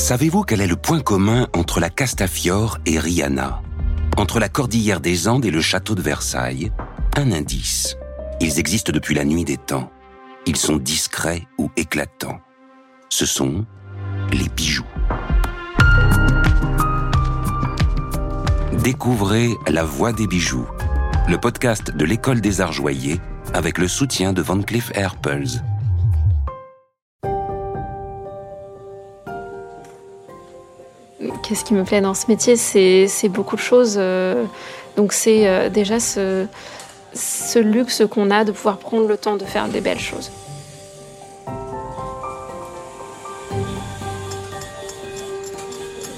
Savez-vous quel est le point commun entre la Castafiore et Rihanna? Entre la cordillère des Andes et le château de Versailles Un indice. Ils existent depuis la nuit des temps. Ils sont discrets ou éclatants. Ce sont les bijoux. Découvrez La Voix des bijoux, le podcast de l'École des Arts Joyers avec le soutien de Van Cleef Arpels. Qu'est-ce qui me plaît dans ce métier C'est beaucoup de choses. Euh, donc c'est euh, déjà ce, ce luxe qu'on a de pouvoir prendre le temps de faire des belles choses.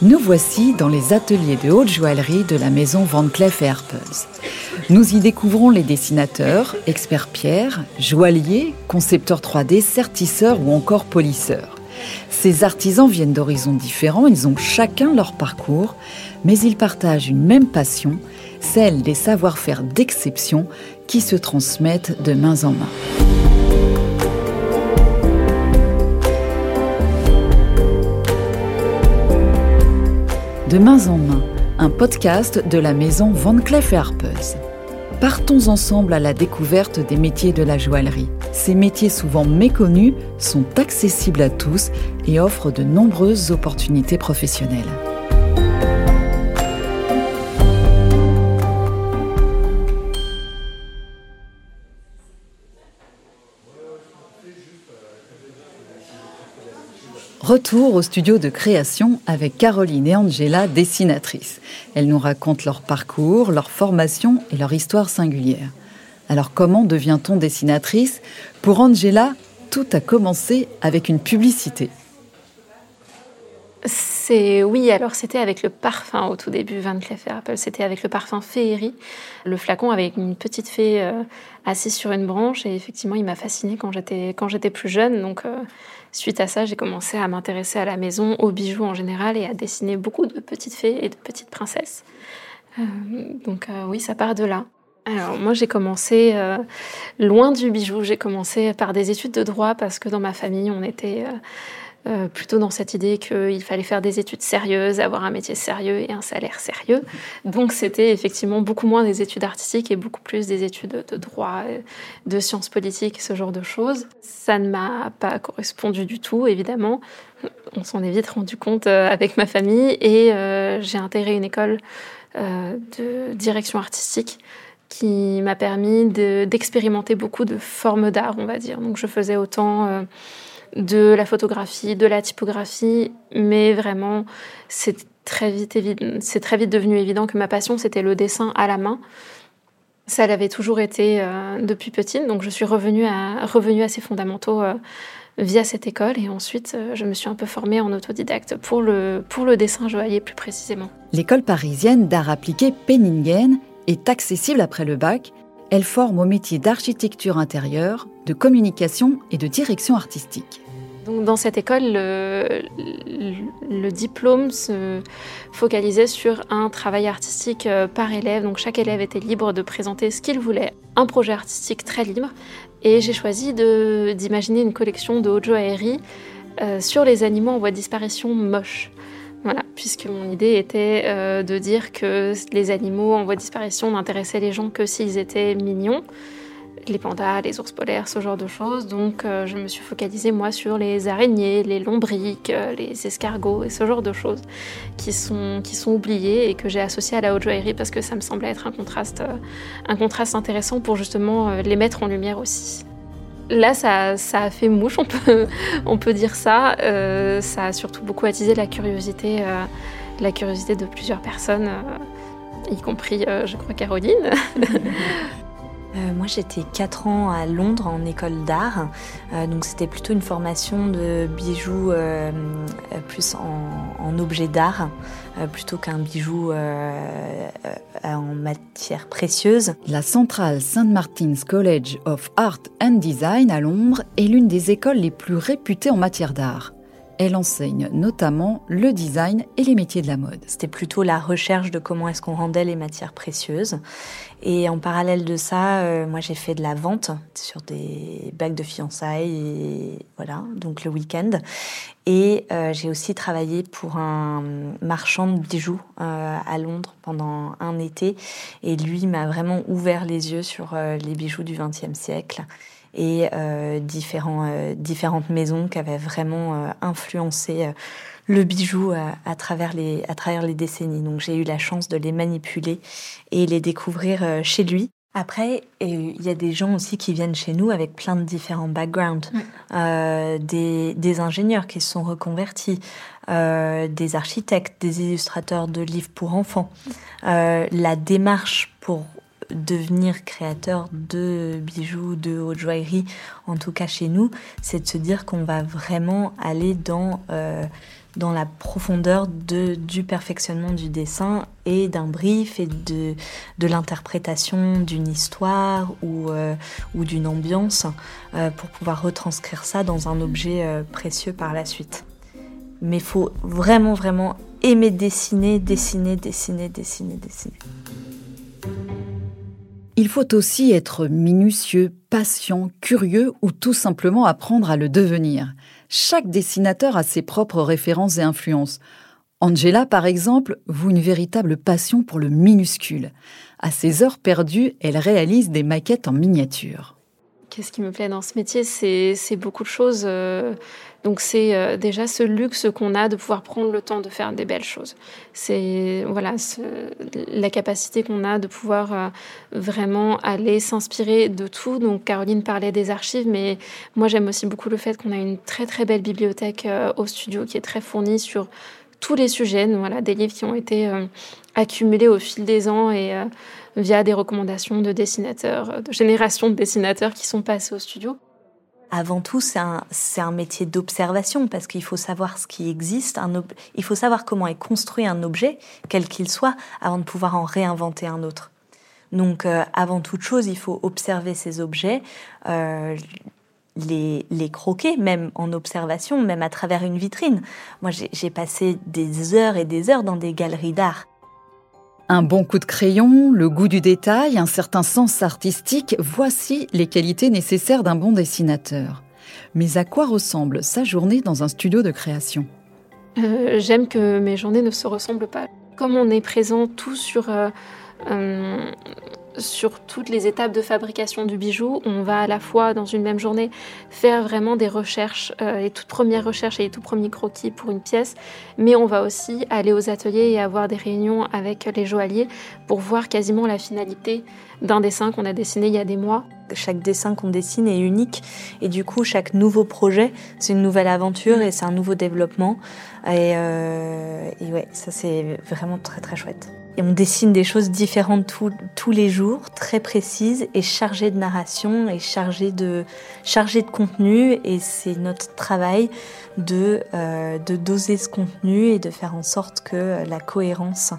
Nous voici dans les ateliers de haute joaillerie de la maison Van Cleef Arpels. Nous y découvrons les dessinateurs, experts pierre, joailliers, concepteurs 3D, sertisseurs ou encore polisseurs. Ces artisans viennent d'horizons différents, ils ont chacun leur parcours, mais ils partagent une même passion, celle des savoir-faire d'exception qui se transmettent de main en main. De main en main, un podcast de la maison Van Cleef Arpels. Partons ensemble à la découverte des métiers de la joaillerie. Ces métiers souvent méconnus sont accessibles à tous et offrent de nombreuses opportunités professionnelles. Retour au studio de création avec Caroline et Angela, dessinatrices. Elles nous racontent leur parcours, leur formation et leur histoire singulière. Alors comment devient-on dessinatrice? Pour Angela, tout a commencé avec une publicité. C'est oui, alors c'était avec le parfum au tout début, Van Cleef Arpels. C'était avec le parfum Féerie, le flacon avec une petite fée euh, assise sur une branche. Et effectivement, il m'a fascinée quand j'étais quand j'étais plus jeune. Donc euh, suite à ça, j'ai commencé à m'intéresser à la maison, aux bijoux en général, et à dessiner beaucoup de petites fées et de petites princesses. Euh, donc oui, ça part de là. Alors moi j'ai commencé loin du bijou, j'ai commencé par des études de droit parce que dans ma famille on était euh, plutôt dans cette idée qu'il fallait faire des études sérieuses, avoir un métier sérieux et un salaire sérieux. Donc c'était effectivement beaucoup moins des études artistiques et beaucoup plus des études de droit, de sciences politiques, ce genre de choses. Ça ne m'a pas correspondu du tout évidemment. On s'en est vite rendu compte avec ma famille et j'ai intégré une école de direction artistique qui m'a permis d'expérimenter beaucoup de formes d'art, on va dire. Donc je faisais autant euh, de la photographie, de la typographie, mais vraiment c'est très vite devenu évident que ma passion c'était le dessin à la main. Ça l'avait toujours été euh, depuis petite, donc je suis revenue à, ces fondamentaux euh, via cette école et ensuite je me suis un peu formée en autodidacte pour le, pour le dessin joaillier plus précisément. L'école parisienne d'art appliqué Penningen est accessible après le bac, elle forme au métier d'architecture intérieure, de communication et de direction artistique. Donc dans cette école, le, diplôme se focalisait sur un travail artistique euh, par élève. Donc chaque élève était libre de présenter ce qu'il voulait, un projet artistique très libre. Et j'ai choisi d'imaginer une collection de haute joaillerie euh, sur les animaux en voie de disparition moches. Voilà, puisque mon idée était euh, de dire que les animaux en voie de disparition n'intéressaient les gens que s'ils étaient mignons, les pandas, les ours polaires, ce genre de choses. Donc euh, je me suis focalisée moi sur les araignées, les lombriques, euh, les escargots et ce genre de choses qui sont, qui sont oubliées et que j'ai associées à la haute joaillerie parce que ça me semblait être un contraste, un contraste intéressant pour justement les mettre en lumière aussi. Là, ça, a fait mouche, on peut, on peut dire ça. Euh, ça a surtout beaucoup attisé la curiosité, euh, la curiosité de plusieurs personnes, euh, y compris, je crois, Caroline. moi, j'étais 4 ans à Londres en école d'art, donc c'était plutôt une formation de bijoux plus en, en objet d'art. Euh, plutôt qu'un bijou euh, euh, en matière précieuse. La centrale St. Martin's College of Art and Design à Londres est l'une des écoles les plus réputées en matière d'art. Elle enseigne notamment le design et les métiers de la mode. C'était plutôt la recherche de comment est-ce qu'on rendait les matières précieuses. Et en parallèle de ça, euh, moi j'ai fait de la vente sur des bagues de fiançailles, voilà, donc le week-end. Et euh, j'ai aussi travaillé pour un marchand de bijoux euh, à Londres pendant un été. Et lui m'a vraiment ouvert les yeux sur les bijoux du XXe siècle et euh, différents, euh, différentes maisons qui avaient vraiment euh, influencé le bijou à, travers les, à travers les décennies. Donc j'ai eu la chance de les manipuler et les découvrir chez lui. Après, il y a des gens aussi qui viennent chez nous avec plein de différents backgrounds. des, des, ingénieurs qui se sont reconvertis, des architectes, des illustrateurs de livres pour enfants. la démarche pour devenir créateur de bijoux, de haute joaillerie, en tout cas chez nous, c'est de se dire qu'on va vraiment aller dans, euh, dans la profondeur de, du perfectionnement du dessin et d'un brief et de, de l'interprétation d'une histoire ou, euh, ou d'une ambiance euh, pour pouvoir retranscrire ça dans un objet précieux par la suite. Mais il faut vraiment, vraiment aimer dessiner, dessiner, dessiner, dessiner, dessiner. Il faut aussi être minutieux, patient, curieux ou tout simplement apprendre à le devenir. Chaque dessinateur a ses propres références et influences. Angela, par exemple, voue une véritable passion pour le minuscule. À ses heures perdues, elle réalise des maquettes en miniature. Qu'est-ce qui me plaît dans ce métier C'est beaucoup de choses. Euh, donc c'est euh, déjà ce luxe qu'on a de pouvoir prendre le temps de faire des belles choses. C'est voilà la capacité qu'on a de pouvoir euh, vraiment aller s'inspirer de tout. Donc Caroline parlait des archives, mais moi j'aime aussi beaucoup le fait qu'on a une très très belle bibliothèque au studio qui est très fournie sur tous les sujets. voilà des livres qui ont été accumulés au fil des ans et via des recommandations de dessinateurs, de générations de dessinateurs qui sont passés au studio. Avant tout, c'est un, un, métier d'observation parce qu'il faut savoir ce qui existe, il faut savoir comment est construit un objet, quel qu'il soit, avant de pouvoir en réinventer un autre. Donc, euh, avant toute chose, il faut observer ces objets, euh, les, les, croquer, même en observation, même à travers une vitrine. Moi, j'ai passé des heures et des heures dans des galeries d'art un bon coup de crayon, le goût du détail, un certain sens artistique, voici les qualités nécessaires d'un bon dessinateur. Mais à quoi ressemble sa journée dans un studio de création? Euh, J'aime que mes journées ne se ressemblent pas. Comme on est présent tout sur euh, sur toutes les étapes de fabrication du bijou. On va à la fois, dans une même journée, faire vraiment des recherches, euh, les toutes premières recherches et les tout premiers croquis pour une pièce, mais on va aussi aller aux ateliers et avoir des réunions avec les joailliers pour voir quasiment la finalité d'un dessin qu'on a dessiné il y a des mois. Chaque dessin qu'on dessine est unique et du coup chaque nouveau projet c'est une nouvelle aventure et c'est un nouveau développement et, euh, et ouais ça c'est vraiment très très chouette. Et on dessine des choses différentes tous les jours, très précises et chargées de narration et chargées de, chargées de contenu. Et c'est notre travail de, euh, de doser ce contenu et de faire en sorte que la cohérence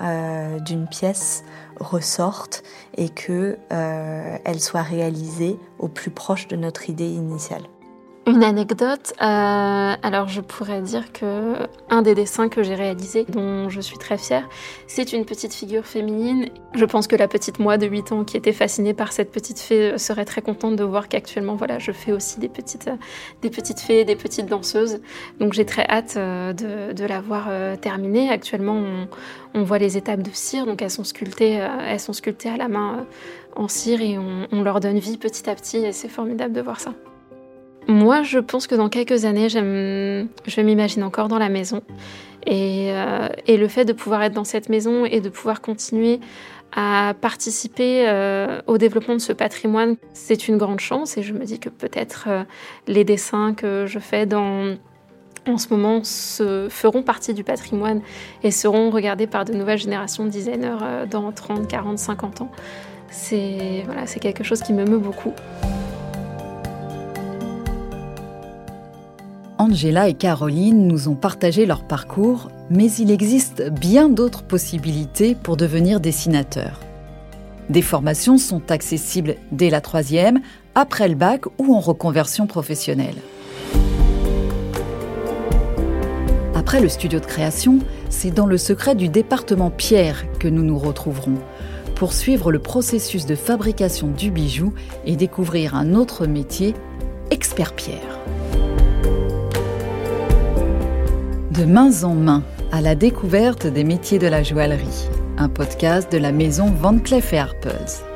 euh, d'une pièce ressorte et que euh, soit réalisée au plus proche de notre idée initiale. Une anecdote, euh, alors je pourrais dire que un des dessins que j'ai réalisé, dont je suis très fière, c'est une petite figure féminine. Je pense que la petite moi de 8 ans qui était fascinée par cette petite fée serait très contente de voir qu'actuellement, voilà, je fais aussi des petites, des petites fées, des petites danseuses. Donc j'ai très hâte euh, de, de la voir euh, terminée. Actuellement, on, on, voit les étapes de cire, donc elles sont sculptées, elles sont sculptées à la main en cire et on, on leur donne vie petit à petit et c'est formidable de voir ça. Moi, je pense que dans quelques années, je vais m'imaginer encore dans la maison. Euh, et, le fait de pouvoir être dans cette maison et de pouvoir continuer à participer euh, au développement de ce patrimoine, c'est une grande chance. Et je me dis que peut-être euh, les dessins que je fais en ce moment feront partie du patrimoine et seront regardés par de nouvelles générations de designers dans 30, 40, 50 ans. C'est voilà, quelque chose qui me meut beaucoup. Angela et Caroline nous ont partagé leur parcours, mais il existe bien d'autres possibilités pour devenir dessinateur. Des formations sont accessibles dès la troisième, après le bac ou en reconversion professionnelle. Après le studio de création, c'est dans le secret du département Pierre que nous nous retrouverons pour suivre le processus de fabrication du bijou et découvrir un autre métier, expert pierre. De main en main à la découverte des métiers de la joaillerie, un podcast de la maison Van Cleef Arpels.